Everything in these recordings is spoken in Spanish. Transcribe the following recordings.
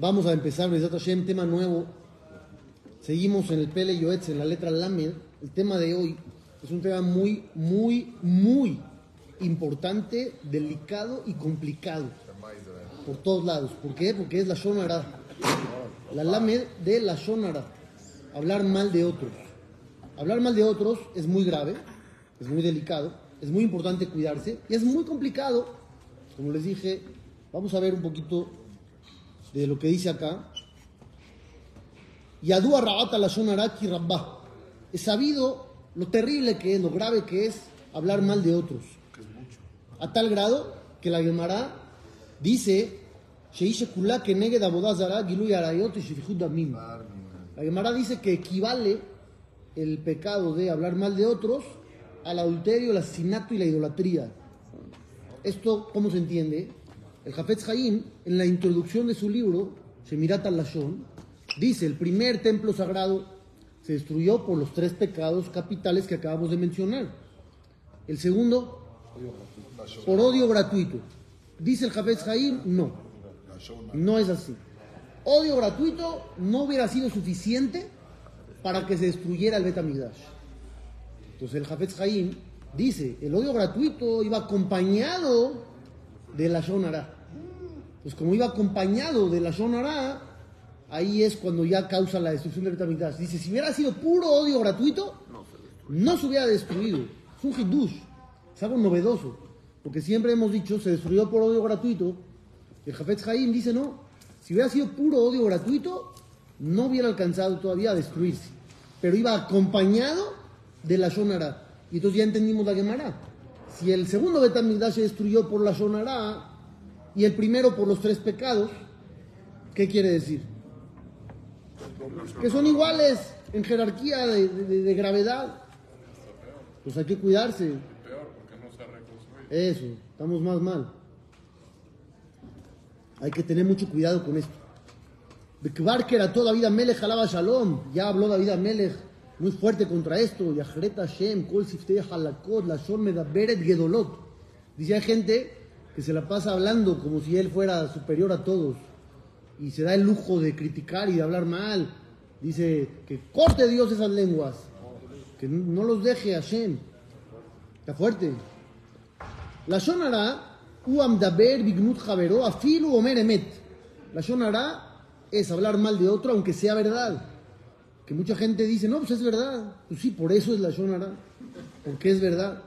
Vamos a empezar, Besat Hashem, tema nuevo. Seguimos en el Pele Yoetz, en la letra Lamed. El tema de hoy es un tema muy, muy, muy importante, delicado y complicado. Por todos lados. ¿Por qué? Porque es la Shonara. La Lamed de la Shonara. Hablar mal de otros. Hablar mal de otros es muy grave, es muy delicado, es muy importante cuidarse y es muy complicado. Como les dije, vamos a ver un poquito de lo que dice acá. Yadua Rabata la Shonaraki Rabba. Es sabido lo terrible que es, lo grave que es hablar mal de otros. A tal grado que la Gemara dice, La Gemara dice que equivale el pecado de hablar mal de otros al adulterio, el asesinato y la idolatría. Esto, ¿cómo se entiende? El Jafetz Haim, en la introducción de su libro, Shemirat al-Lashon, dice, el primer templo sagrado se destruyó por los tres pecados capitales que acabamos de mencionar. El segundo, por odio gratuito. Dice el Jafetz Haim, no. No es así. Odio gratuito no hubiera sido suficiente para que se destruyera el Betamigdash. Entonces el Jafetz Haim dice, el odio gratuito iba acompañado de la Shonara. Pues como iba acompañado de la Shonara, ahí es cuando ya causa la destrucción del Betamigdash. Dice, si hubiera sido puro odio gratuito, no se hubiera destruido. Es un hidush, es algo novedoso. Porque siempre hemos dicho, se destruyó por odio gratuito. El Jafetz Haim dice, no, si hubiera sido puro odio gratuito, no hubiera alcanzado todavía a destruirse. Pero iba acompañado de la Shonara. Y entonces ya entendimos la Gemara. Si el segundo Betamigdash se destruyó por la Shonara y el primero por los tres pecados, ¿qué quiere decir? Que son iguales en jerarquía de, gravedad. Pues hay que cuidarse. Eso, estamos más mal. Hay que tener mucho cuidado con esto. Bekvar que era toda la vida Melech alaba Shalom. Ya habló David Melech muy fuerte contra esto. Dice hay gente que se la pasa hablando como si él fuera superior a todos. Y se da el lujo de criticar y de hablar mal. Dice que corte Dios esas lenguas. Que no los deje a Shem. Está fuerte. La Shonara, Uam Daber Bignut Javero, Afilu Omer Emet. La Shonara es hablar mal de otro aunque sea verdad. Que mucha gente dice, no, pues es verdad. Pues sí, por eso es la Shonara. Porque es verdad.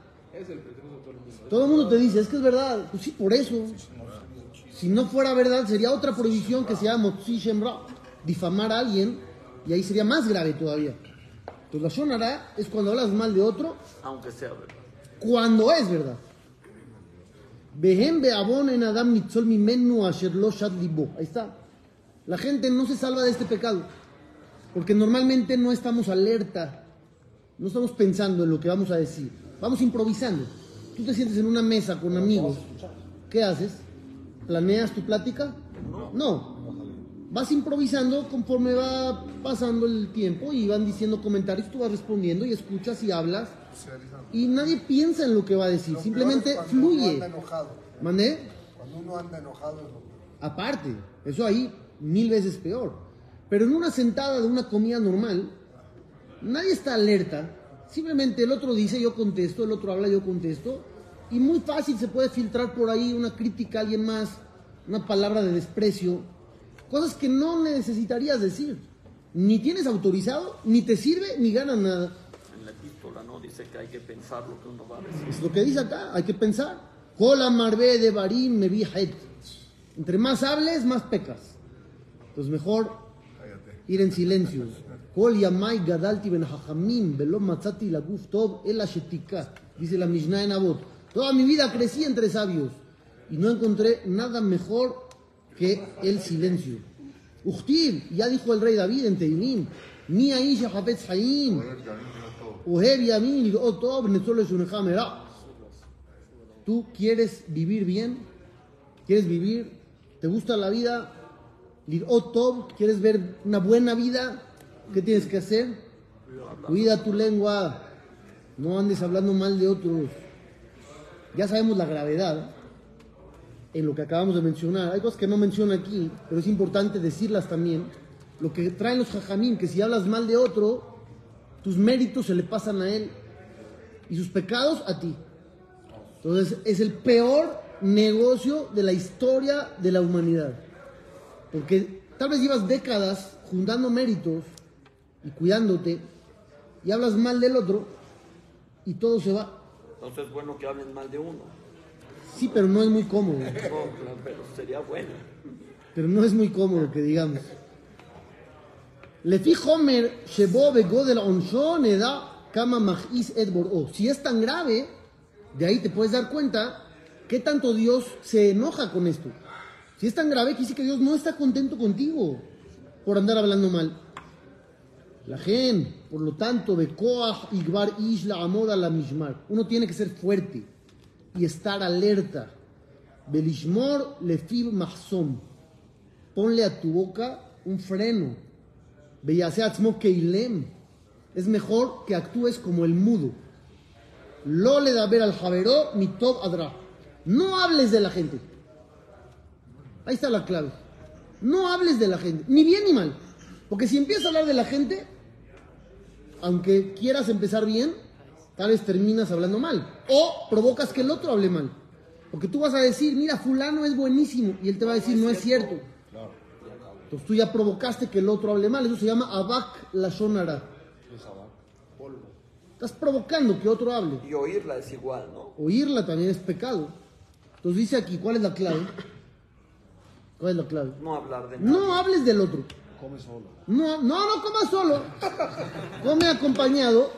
todo el mundo. te dice, es que es verdad. Pues sí, por eso. Si no fuera verdad, sería otra prohibición que se llama Motzi Shemra. Difamar a alguien. Y ahí sería más grave todavía. Pues la Shonara es cuando hablas mal de otro. Aunque sea verdad. Cuando es verdad. Ahí está. La gente no se salva de este pecado, porque normalmente no estamos alerta, no estamos pensando en lo que vamos a decir, vamos improvisando. Tú te sientes en una mesa con amigos, ¿qué haces? ¿Planeas tu plática? No. Vas improvisando conforme va pasando el tiempo y van diciendo comentarios, tú vas respondiendo y escuchas y hablas. Y nadie piensa en lo que va a decir, simplemente fluye. ¿Mandé? Cuando uno anda enojado Aparte, eso ahí mil veces peor. Pero en una sentada de una comida normal, nadie está alerta. Simplemente el otro dice, yo contesto, el otro habla, yo contesto. Y muy fácil se puede filtrar por ahí una crítica a alguien más, una palabra de desprecio. Cosas que no necesitarías decir. Ni tienes autorizado, ni te sirve, ni ganas nada. En la epístola no dice que hay que pensar lo que uno va a decir. Es lo que dice acá, hay que pensar. Cola marbe de barim me Entre más hables, más pecas. Entonces mejor ir en silencio. Dice la Mishnah en Abot. Toda mi vida crecí entre sabios y no encontré nada mejor que el silencio. Uchtiv, ya dijo el rey David en Teilim, mi Aisha Hafetz Haim, Uhev Yamin, Otob, Tú quieres vivir bien, quieres vivir, te gusta la vida, ¿quieres ver una buena vida? ¿Qué tienes que hacer? Cuida tu lengua, no andes hablando mal de otros. Ya sabemos la gravedad. en lo que acabamos de mencionar. Hay cosas que no menciona aquí, pero es importante decirlas también. Lo que traen los jajamín, que si hablas mal de otro, tus méritos se le pasan a él y sus pecados a ti. Entonces es el peor negocio de la historia de la humanidad. Porque tal vez llevas décadas juntando méritos y cuidándote y hablas mal del otro y todo se va. Entonces es bueno que hablen mal de uno. Sí, pero no es muy cómodo. No, pero sería bueno. Pero no es muy cómodo que digamos. Lefi Homer, Shebo Begodel Onshon Eda Kama Machis et Bor'o. Si es tan grave, de ahí te puedes dar cuenta qué tanto Dios se enoja con esto. Si es tan grave, que dice que Dios no está contento contigo por andar hablando mal. La gente, por lo tanto, de Koach Igbar Isla Amor a la Mishmar. Uno tiene que ser fuerte y estar alerta. Belishmor Lefib Mahsom. Ponle a tu boca un freno. Beyaseatzmo Keilem. Es mejor que actúes como el mudo. Lo le da ver al Javeró, mi top adra. No hables de la gente. Ahí está la clave. No hables de la gente, ni bien ni mal. Porque si empiezas a hablar de la gente, aunque quieras empezar bien, tal vez terminas hablando mal. O provocas que el otro hable mal. Porque tú vas a decir, mira, fulano es buenísimo. Y él te va a decir, no es cierto. Entonces tú ya provocaste que el otro hable mal. Eso se llama abak la shonara. Estás provocando que otro hable. Y oírla es igual, ¿no? Oírla también es pecado. Entonces dice aquí, ¿cuál es la clave? ¿Cuál es la clave? No hablar de nada. No hables del otro. Come solo. No, no, no comas solo. Come acompañado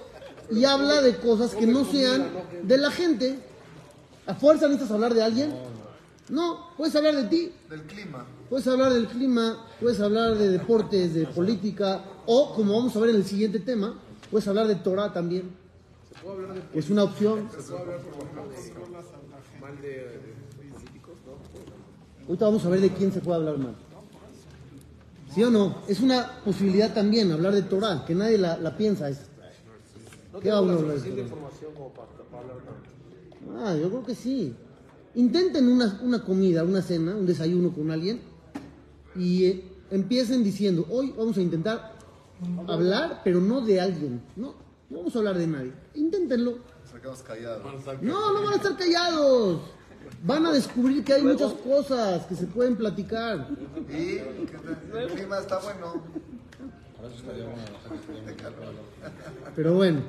y habla de cosas que no sean de la gente. ¿A fuerza necesitas hablar de alguien? No, puedes hablar de ti. Del clima. Puedes hablar del clima, puedes hablar de deportes, de política, o como vamos a ver en el siguiente tema, puedes hablar de Torah también. Es una opción. Ahorita vamos a ver de quién se puede hablar mal. ¿Sí o no? Es una posibilidad también hablar de Torah, que nadie la, la piensa. Es, ¿Qué va uno a hablar de Torah? Ah, yo creo que sí. Intenten una, una comida, una cena, un desayuno con alguien y eh, empiecen diciendo, hoy vamos a intentar hablar, pero no de alguien. No, no vamos a hablar de nadie. Inténtenlo. Callados. No, no van a estar callados. Van a descubrir que hay muchas cosas que se pueden platicar. Y que el clima está bueno. Pero bueno,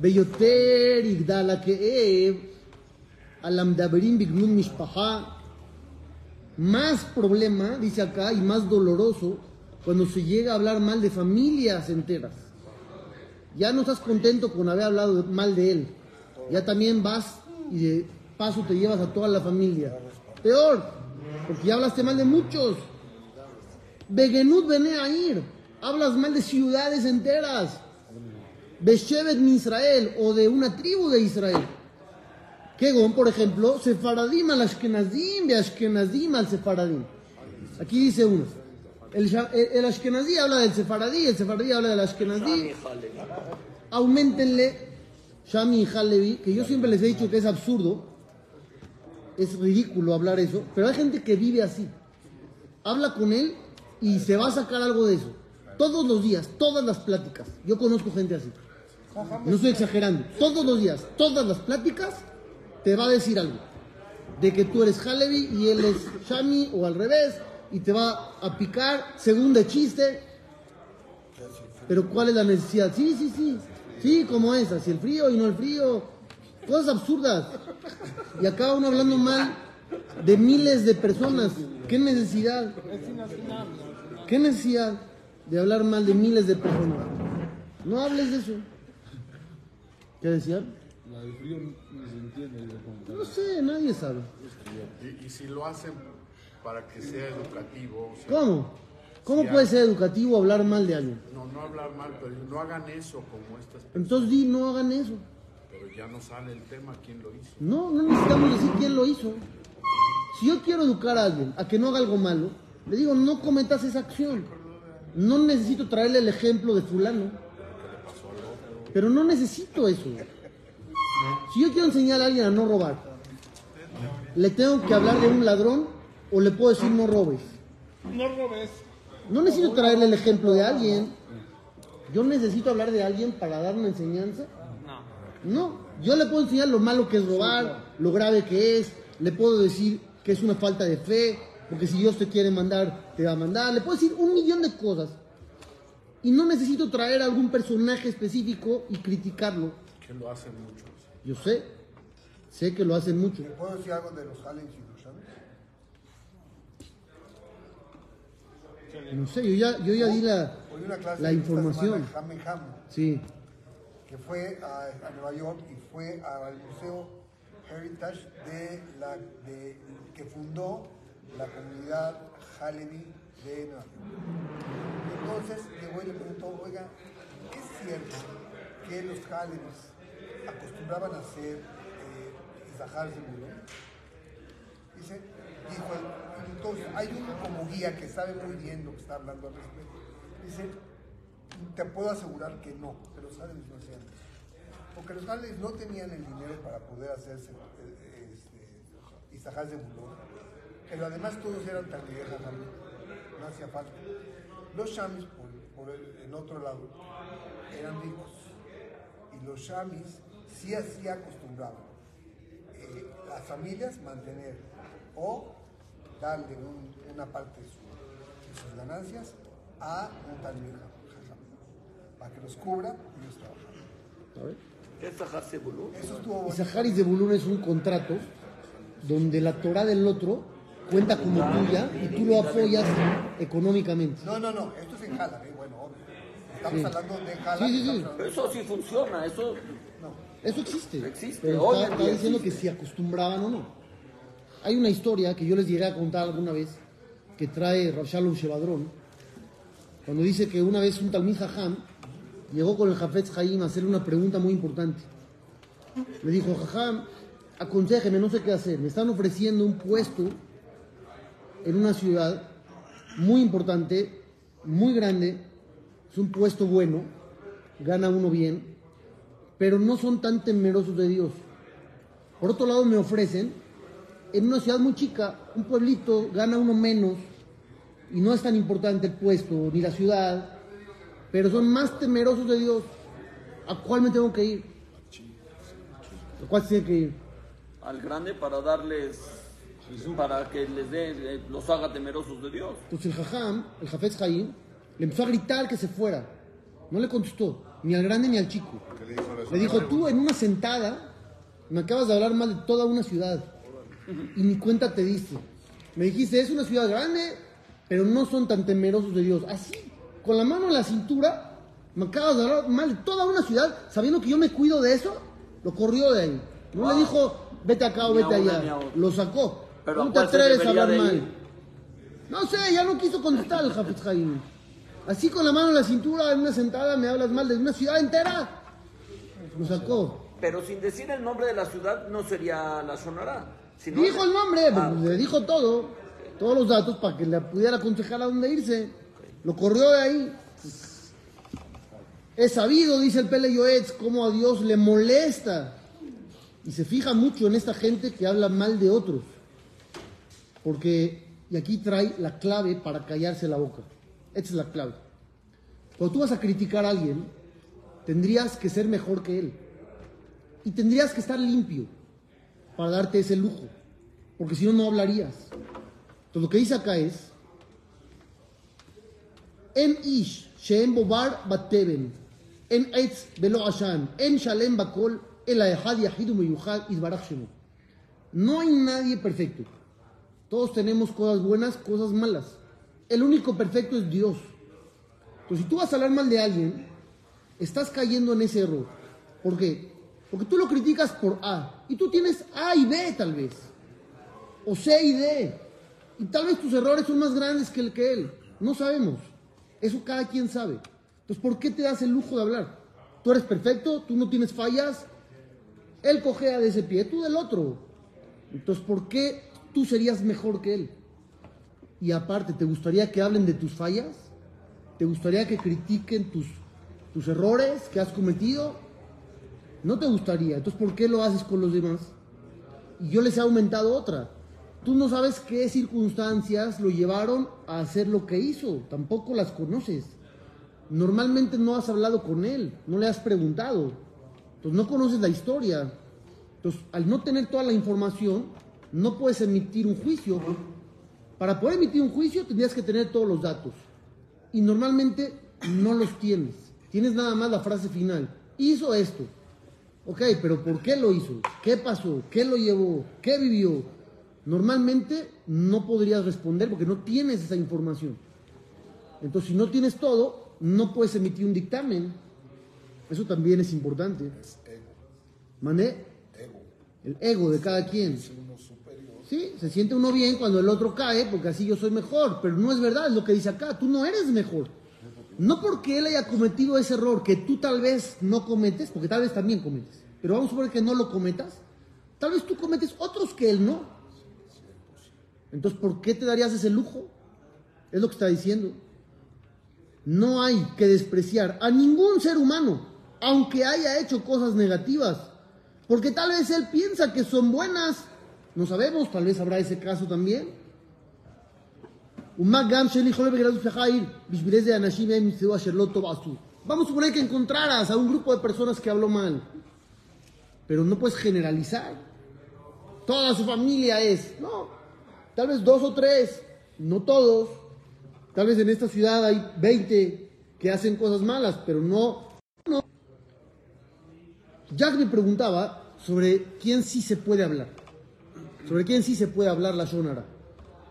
Beyoter Igdala Keev, Alamdaberim Bignun Mishpaha, más problema, dice acá, y más doloroso cuando se llega a hablar mal de familias enteras. Ya no estás contento con haber hablado mal de él. Ya también vas y de paso te llevas a toda la familia. Peor, porque ya hablaste mal de muchos. Begenut Bene Air, hablas mal de ciudades enteras. Beshevet mi Israel o de una tribu de Israel. Kegon, por ejemplo, Sefaradim al Ashkenazim, de Ashkenazim al Sefaradim. Aquí dice uno. El, el Ashkenazí habla del Sefaradí, el Sefaradí habla del Ashkenazí. Aumentenle Shami y Halevi, que yo siempre les he dicho que es absurdo, es ridículo hablar eso, pero hay gente que vive así. Habla con él y se va a sacar algo de eso. Todos los días, todas las pláticas. Yo conozco gente así. No estoy exagerando. Todos los días, todas las pláticas, te va a decir algo. De que tú eres Halevi y él es Shami o al revés, y te va a picar según de chiste. Pero ¿cuál es la necesidad? Sí, sí, sí. Sí, como esa. Si el frío y no el frío. Cosas absurdas. Y acá uno hablando mal de miles de personas. ¿Qué necesidad? ¿Qué necesidad de hablar mal de miles de personas? No hables de eso. ¿Qué decían? La del frío ni se entiende. No sé, nadie sabe. Y, y si lo hacen para que sea educativo, o sea, ¿Cómo? ¿Cómo puede ser educativo hablar mal de alguien? no, no hablar mal, pero no hagan eso como estas personas, Entonces di, no hagan eso. Pero ya no sale el tema quién lo hizo. No, no necesitamos decir quién lo hizo. Si yo quiero educar a alguien a que no haga algo malo, le digo, no cometas esa acción. No necesito traerle el ejemplo de fulano. Pero no necesito eso. Si yo quiero enseñar a alguien a no robar, ¿Le tengo que hablar de un ladrón o le puedo decir no robes? No robes. No necesito traerle el ejemplo de alguien. Yo necesito hablar de alguien para dar una enseñanza. No, yo le puedo enseñar lo malo que es robar, lo grave que es, le puedo decir que es una falta de fe, porque si Dios te quiere mandar, te va a mandar, le puedo decir un millón de cosas. Y no necesito traer a algún personaje específico y criticarlo. Que lo hacen muchos. Yo sé, sé que lo hacen mucho. ¿Me puedo decir algo de los Halens y los Shames? No sé, yo ya, yo ya di la, la información. semana, Sí, que fue a, Nueva York y fue al Museo Heritage de la, de, que fundó la comunidad Halevi de Nueva York. Entonces llegó y le preguntó, oiga, ¿es cierto que los Halevis acostumbraban a hacer eh, Isahar Zebulón? Dice, dijo entonces hay un como guía que sabe muy bien lo que está hablando al respecto. Dice, te puedo asegurar que no, que los Halevis no hacían eso. Porque los Halevis no tenían el dinero para poder hacerse este, Isahar Zebulón. Pero además todos eran tan viejas también, no hacía falta. Los Shamis, por, el, en otro lado, eran ricos. Y los Shamis sí así acostumbraban eh, las familias mantener o darle un- una parte de, su- de sus ganancias a un jajam, para que los cubra y ellos trabajan. a ver. ¿Qué es Zahar Zebulun? Eso estuvo Y. Saharis de Bulún es un contrato donde la Torah del otro cuenta como tuya y tú lo apoyas económicamente. No, no, no, esto es en Jala, eh, bueno, obvio. Estamos Sí. hablando de Jala. Sí, sí, sí. Eso sí funciona, eso Eso existe. Existe, Pero está, diciendo existe. que si acostumbraban o no. Hay una historia que yo les llegué a contar alguna vez que trae Rav Shalom Shevadrón, cuando dice que una vez un Talmid Jajam llegó con el Jafetz Haim a hacerle una pregunta muy importante. Le dijo, Jajam, aconsejeme, no sé qué hacer. Me están ofreciendo un puesto en una ciudad muy importante, muy grande, es un puesto bueno, gana uno bien, pero no son tan temerosos de Dios. Por otro lado, me ofrecen, en una ciudad muy chica, un pueblito, gana uno menos, y no es tan importante el puesto ni la ciudad, pero son más temerosos de Dios. ¿A cuál me tengo que ir? ¿A cuál se tiene que ir? al grande para darles, para que les dé, eh, los haga temerosos de Dios. Entonces el Jajam, el Jafetz Haim, le empezó a gritar que se fuera. No le contestó, ni al grande ni al chico. ¿Qué le dijo? Le dijo, tú en una sentada me acabas de hablar mal de toda una ciudad y ni cuenta te diste. Me dijiste, es una ciudad grande, pero no son tan temerosos de Dios. Así, con la mano en la cintura, me acabas de hablar mal de toda una ciudad, sabiendo que yo me cuido de eso, lo corrió de ahí. No le dijo, vete acá o vete una allá. Lo sacó. Pero ¿a ¿Cómo te atreves a hablar mal? No sé, ya no quiso contestar el Jafetz Haim. Así con la mano en la cintura, en una sentada, me hablas mal de una ciudad entera. Lo sacó. Pero sin decir el nombre de la ciudad no sería la sonará. sino- Dijo el nombre, Ah, pues, le dijo todo, todos los datos para que le pudiera aconsejar a dónde irse. Lo corrió de ahí. Es sabido, dice el Pele Yoetz, cómo a Dios le molesta. Y se fija mucho en esta gente que habla mal de otros. Porque, y aquí trae la clave para callarse la boca. Esta es la clave. Cuando tú vas a criticar a alguien, tendrías que ser mejor que él. Y tendrías que estar limpio para darte ese lujo. Porque si no, no hablarías. Entonces lo que dice acá es, Meyuhad izbarach shemo. No hay nadie perfecto. Todos tenemos cosas buenas, cosas malas. El único perfecto es Dios. Entonces, si tú vas a hablar mal de alguien, estás cayendo en ese error. ¿Por qué? Porque tú lo criticas por A. Y tú tienes A y B tal vez. O C y D. Y tal vez tus errores son más grandes que el que él. No sabemos. Eso cada quien sabe. Entonces, ¿por qué te das el lujo de hablar? Tú eres perfecto, tú no tienes fallas. Él cojea de ese pie, tú del otro. Entonces, ¿por qué tú serías mejor que él? Y aparte, ¿te gustaría que hablen de tus fallas? ¿Te gustaría que critiquen tus, tus errores que has cometido? No te gustaría. Entonces, ¿por qué lo haces con los demás? y yo les he aumentado otra. Tú no sabes qué circunstancias lo llevaron a hacer lo que hizo, tampoco las conoces. Normalmente no has hablado con él, no le has preguntado, entonces no conoces la historia. Entonces, al no tener toda la información, no puedes emitir un juicio. Para poder emitir un juicio tendrías que tener todos los datos. Y normalmente no los tienes. Tienes nada más la frase final. Hizo esto. Ok, pero ¿por qué lo hizo? ¿Qué pasó? ¿Qué lo llevó? ¿Qué vivió? Normalmente no podrías responder porque no tienes esa información. Entonces, si no tienes todo, no puedes emitir un dictamen. Eso también es importante. ¿Mané? El ego de cada quien. Sí, se siente uno bien cuando el otro cae, porque así yo soy mejor, pero no es verdad, es lo que dice acá, tú no eres mejor. No porque él haya cometido ese error que tú tal vez no cometes, porque tal vez también cometes, pero vamos a suponer que no lo cometas, tal vez tú cometes otros que él no. Entonces, ¿por qué te darías ese lujo? Es lo que está diciendo. No hay que despreciar a ningún ser humano, aunque haya hecho cosas negativas, porque tal vez él piensa que son buenas. No sabemos, tal vez habrá ese caso también. Vamos a suponer que encontraras a un grupo de personas que habló mal, pero no puedes generalizar. Toda su familia es, no, tal vez dos o tres, no todos. Tal vez en esta ciudad hay 20 que hacen cosas malas, pero no. no. Jack me preguntaba sobre quién sí se puede hablar, sobre quién sí se puede hablar la Shonara.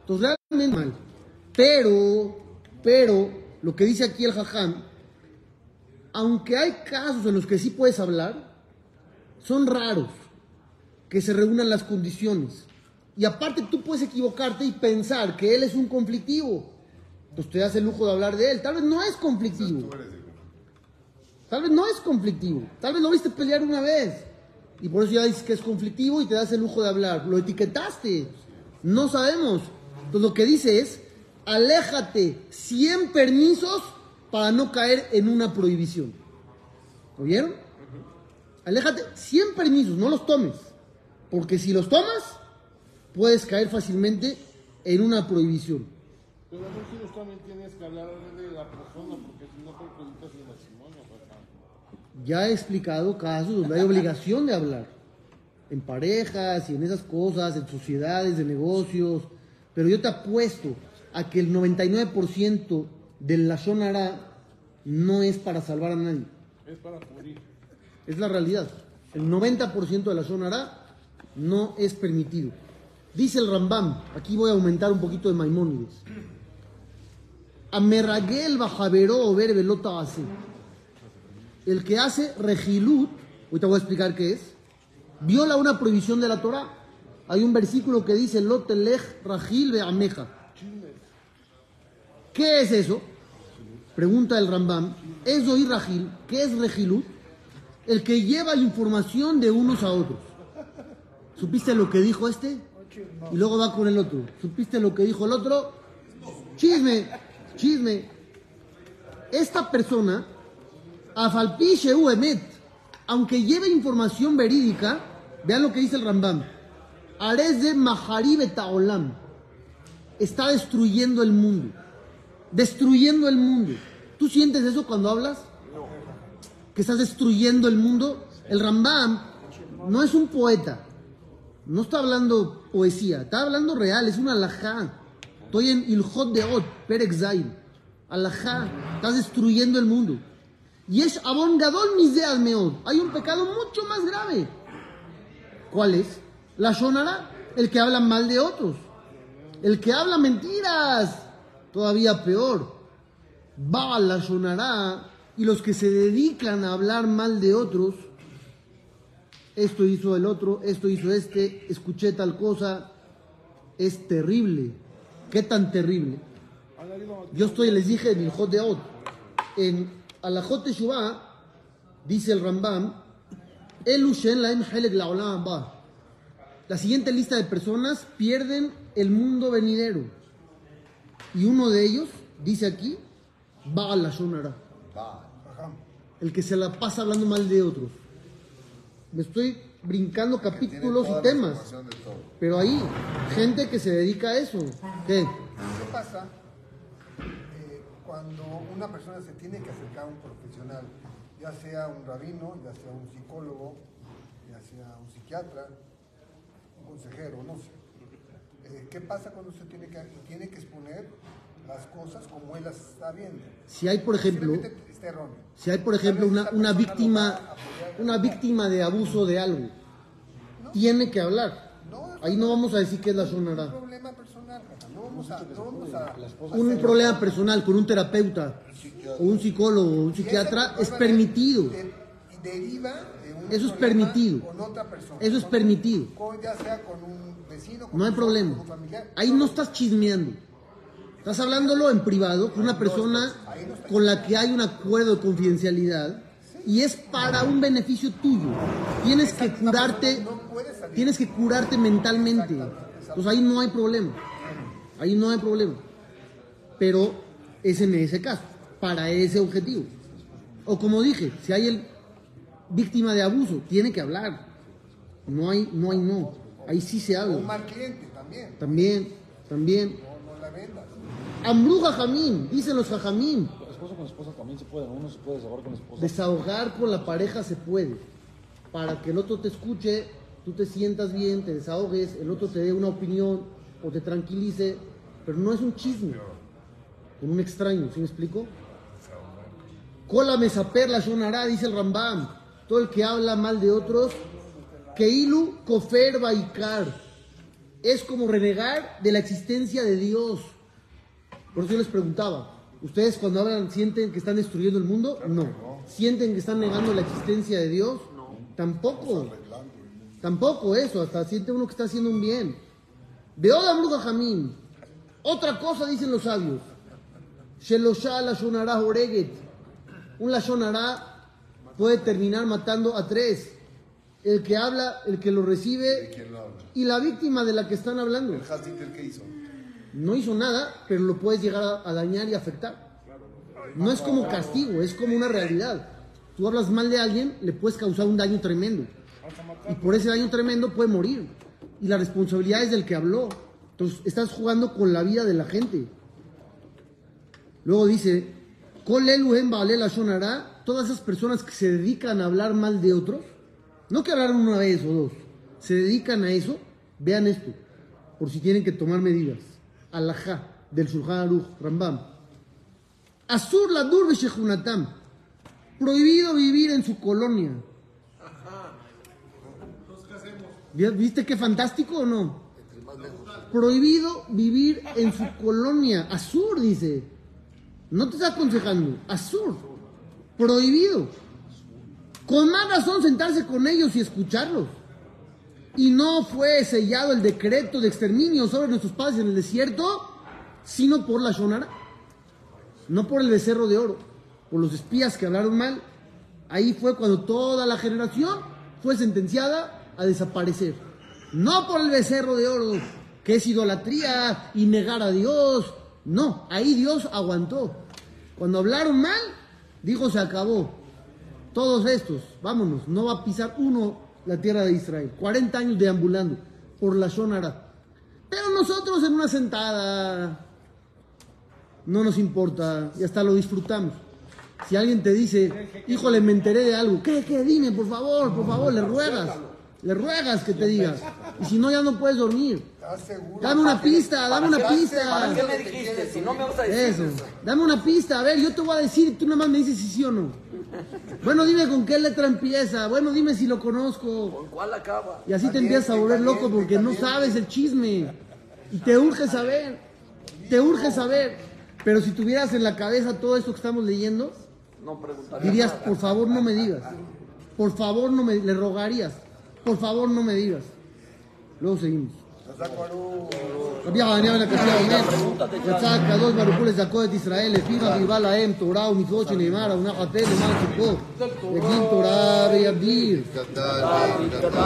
Entonces, realmente mal. Pero, pero, lo que dice aquí el Jajam, aunque hay casos en los que sí puedes hablar, son raros que se reúnan las condiciones. Y aparte tú puedes equivocarte y pensar que él es un conflictivo. Entonces te das el lujo de hablar de él. Tal vez no es conflictivo. Tal vez no es conflictivo. Tal vez lo viste pelear una vez. Y por eso ya dices que es conflictivo y te das el lujo de hablar. Lo etiquetaste. No sabemos. Entonces lo que dice es, aléjate 100 permisos para no caer en una prohibición. ¿Lo vieron? Aléjate 100 permisos, no los tomes. Porque si los tomas, puedes caer fácilmente en una prohibición. Pero no también tienes que hablar de la persona, porque si no perjudicas el matrimonio, papá. Ya he explicado casos donde hay obligación de hablar. En parejas y en esas cosas, en sociedades, de negocios. Pero yo te apuesto a que el 99% de la Shonara no es para salvar a nadie. Es para morir. Es la realidad. El 90% de la Shonara no es permitido. Dice el Rambam, aquí voy a aumentar un poquito de Maimónides. Amerragel bajaveró ver velota hace. El que hace regilut, ahorita voy a explicar qué es, viola una prohibición de la Torah. Hay un versículo que dice Lotelech Rajil Beameja. ¿Qué es eso? Pregunta el Rambam. Es oír Rajil. ¿Qué es regilut? El que lleva información de unos a otros. ¿Supiste lo que dijo este? Y luego va con el otro. ¿Supiste lo que dijo el otro? Chisme, chisme. Esta persona, Afalpi Sheu Emet, aunque lleve información verídica, vean lo que dice el Rambam. Ares de Maharib Taolam. Está destruyendo el mundo. Destruyendo el mundo. ¿Tú sientes eso cuando hablas? Que estás destruyendo el mundo. El Rambam no es un poeta. No está hablando poesía, está hablando real, es una alajá. Estoy en Ilhot de Ot, Perek Zain. Alajá, estás destruyendo el mundo. Y es Abon Gadol Misead Meod. Hay un pecado mucho más grave. ¿Cuál es? La Shonara, el que habla mal de otros. El que habla mentiras, todavía peor. Va la Shonara y los que se dedican a hablar mal de otros esto hizo el otro, esto hizo este, escuché tal cosa, es terrible. ¿Qué tan terrible? Yo estoy, les dije en el Jot de Od, en Alajot Teshuvah, dice el Rambam. La siguiente lista de personas pierden el mundo venidero. Y uno de ellos, dice aquí, Baal Shonara. El que se la pasa hablando mal de otros. Me estoy brincando capítulos y temas. Pero ahí, gente que se dedica a eso. ¿Qué? ¿Qué pasa eh, cuando una persona se tiene que acercar a un profesional, ya sea un rabino, ya sea un psicólogo, ya sea un psiquiatra, un consejero, no sé? Eh, ¿Qué pasa cuando usted tiene que, tiene que exponer las cosas como él las está viendo? Si hay, por ejemplo, si hay, por ejemplo, una, una víctima, una víctima de abuso de algo, tiene que hablar. Ahí no vamos a decir que es la un sonará. problema personal, no vamos a, no vamos a, Un problema personal con un terapeuta o un psicólogo o un psiquiatra es permitido. Deriva de un Eso es permitido. Con otra persona. Eso es Con- permitido. con- ya sea con un vecino, con No hay un problema. con un familiar. Ahí no estás chismeando. Estás hablándolo en privado con una persona con la que hay un acuerdo de confidencialidad y es para un beneficio tuyo. Tienes que curarte, tienes que curarte mentalmente. Entonces ahí no hay problema. Ahí no hay problema. Pero es en ese caso, para ese objetivo. O como dije, si hay el víctima de abuso, tiene que hablar. No hay, no hay no. Ahí sí se Un habla. mal cliente también. También, también. No, no la vendas. Ambrú jajamín, dicen los jajamín. Esposo con esposa también se puede, uno se puede desahogar con la esposa. Desahogar con la pareja se puede. Para que el otro te escuche, tú te sientas bien, te desahogues, el otro te dé una opinión o te tranquilice. Pero no es un chisme con un extraño, ¿sí me explico? Cola mesaper la shonará, dice el Rambam. Todo el que habla mal de otros, Keilu kofer baikar. Es como renegar de la existencia de Dios. Por eso yo les preguntaba, ¿ustedes cuando hablan sienten que están destruyendo el mundo? No. ¿Sienten que están negando la existencia de Dios? Tampoco. Tampoco eso, hasta siente uno que está haciendo un bien. Beoda Bruja Jamín. Otra cosa dicen los sabios. Shelosha la shonará oreget. Un lashonará puede terminar matando a tres. El que habla, el que lo recibe y la víctima de la que están hablando. El el que hizo. No hizo nada, pero lo puedes llegar a, dañar y afectar. No es como castigo, es como una realidad. Tú hablas mal de alguien, le puedes causar un daño tremendo. Y por ese daño tremendo puede morir. Y la responsabilidad es del que habló. Entonces estás jugando con la vida de la gente. Luego dice, todas esas personas que se dedican a hablar mal de otros, no que hablaron una vez o dos, se dedican a eso, vean esto, por si tienen que tomar medidas. Alajá, del Shulchan Aruch, Rambam. Asur la durbe shehunatam. Prohibido vivir en su colonia. ¿Viste qué fantástico o no? Prohibido vivir en su colonia. Asur, dice. No te está aconsejando. Asur. Prohibido. Con más razón sentarse con ellos y escucharlos. Y no fue sellado el decreto de exterminio sobre nuestros padres en el desierto, sino por la Shonara. No por el becerro de oro, por los espías que hablaron mal. Ahí fue cuando toda la generación fue sentenciada a desaparecer. No por el becerro de oro, que es idolatría y negar a Dios. No, ahí Dios aguantó. Cuando hablaron mal, dijo se acabó. Todos estos, vámonos, no va a pisar uno la tierra de Israel. 40 años deambulando por la Shonara. Pero nosotros en una sentada no nos importa y hasta lo disfrutamos. Si alguien te dice, híjole, me enteré de algo, ¿qué, qué? Dime, por favor, por favor, le ruegas. Le ruegas que te diga. Y si no, ya no puedes dormir. Dame una pista, dame una ¿Para qué pista. me dijiste? Si no me vas a decir Eso, dame una pista, a ver, yo te voy a decir y tú nada más me dices si sí o no. Bueno, dime con qué letra empieza, bueno, dime si lo conozco. ¿Con cuál acaba? Y así te empiezas a volver loco porque no sabes el chisme. Y te urge saber, te urge saber. Pero si tuvieras en la cabeza todo esto que estamos leyendo, No dirías, por favor no me digas. Por favor no me, le rogarías. Por favor no me digas. Luego seguimos. רבי יחניה בן הקשיא אומר, יצא הקדוש ברוך הוא לזכות את ישראל לפיו חיבה להם תורה ומצוות שנאמר, המונח הפה למען צדקו, יגיד תורה ויבדיר. גדל, גדל.